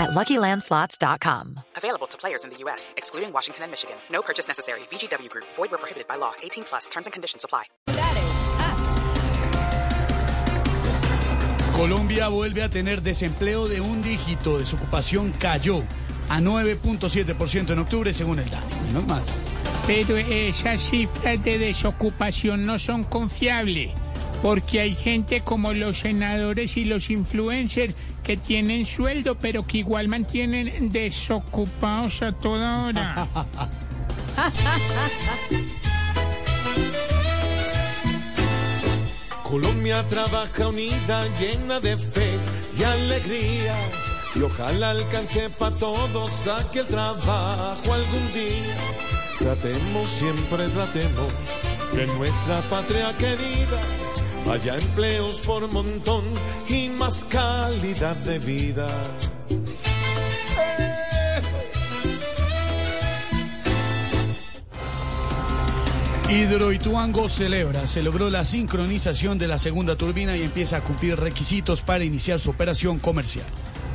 at LuckyLandSlots.com. Available to players in the U.S., excluding Washington and Michigan. No purchase necessary. VGW Group. Void where prohibited by law. 18 plus. Terms and conditions apply. Colombia vuelve a tener desempleo de un dígito. Desocupación cayó a 9.7% en octubre, según el DANE. Menos mal. Pero esas cifras de desocupación no son confiables, porque hay gente como los senadores y los influencers que tienen sueldo, pero que igual mantienen desocupados a toda hora. Colombia trabaja unida, llena de fe y alegría. Y ojalá alcance para todos aquel trabajo algún día. Tratemos, siempre tratemos, en nuestra patria querida haya empleos por montón y más calidad de vida. Hidroituango celebra, se logró la sincronización de la segunda turbina y empieza a cumplir requisitos para iniciar su operación comercial.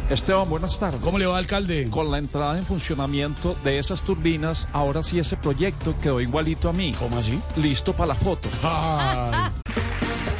Esteban, buenas tardes. ¿Cómo le va, alcalde? Con la entrada en funcionamiento de esas turbinas, ahora sí ese proyecto quedó igualito a mí. ¿Cómo así? Listo para la foto. Ay,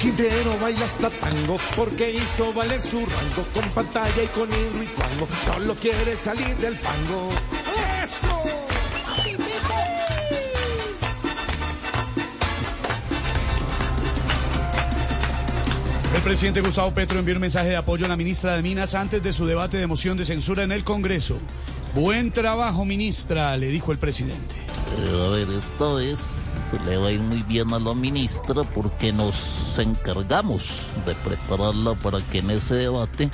Quintero baila hasta tango porque hizo valer su rango con pantalla y con hilo y. Solo quiere salir del fango. ¡Eso! El presidente Gustavo Petro envió un mensaje de apoyo a la ministra de Minas antes de su debate de moción de censura en el Congreso. Buen trabajo, ministra, le dijo el presidente. Eh, A ver, esta vez le va a ir muy bien a la ministra porque nos encargamos de prepararla para que en ese debate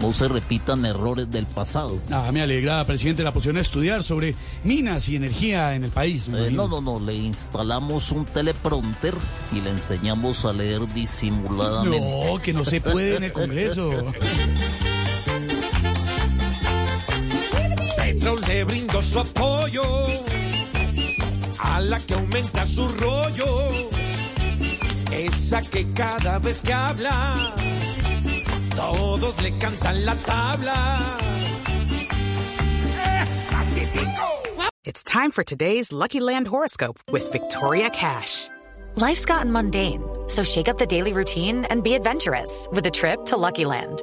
no se repitan errores del pasado. Ah, me alegra, presidente, la posición de estudiar sobre minas y energía en el país. Eh, no, no, no, le instalamos un teleprompter y le enseñamos a leer disimuladamente. No, que no se puede en el Congreso. Petro le brindó su apoyo a la que aumenta su rollo. Esa que cada vez que habla, todos le cantan la tabla. It's time for today's Lucky Land horoscope with Victoria Cash. Life's gotten mundane, so shake up the daily routine and be adventurous with a trip to Lucky Land.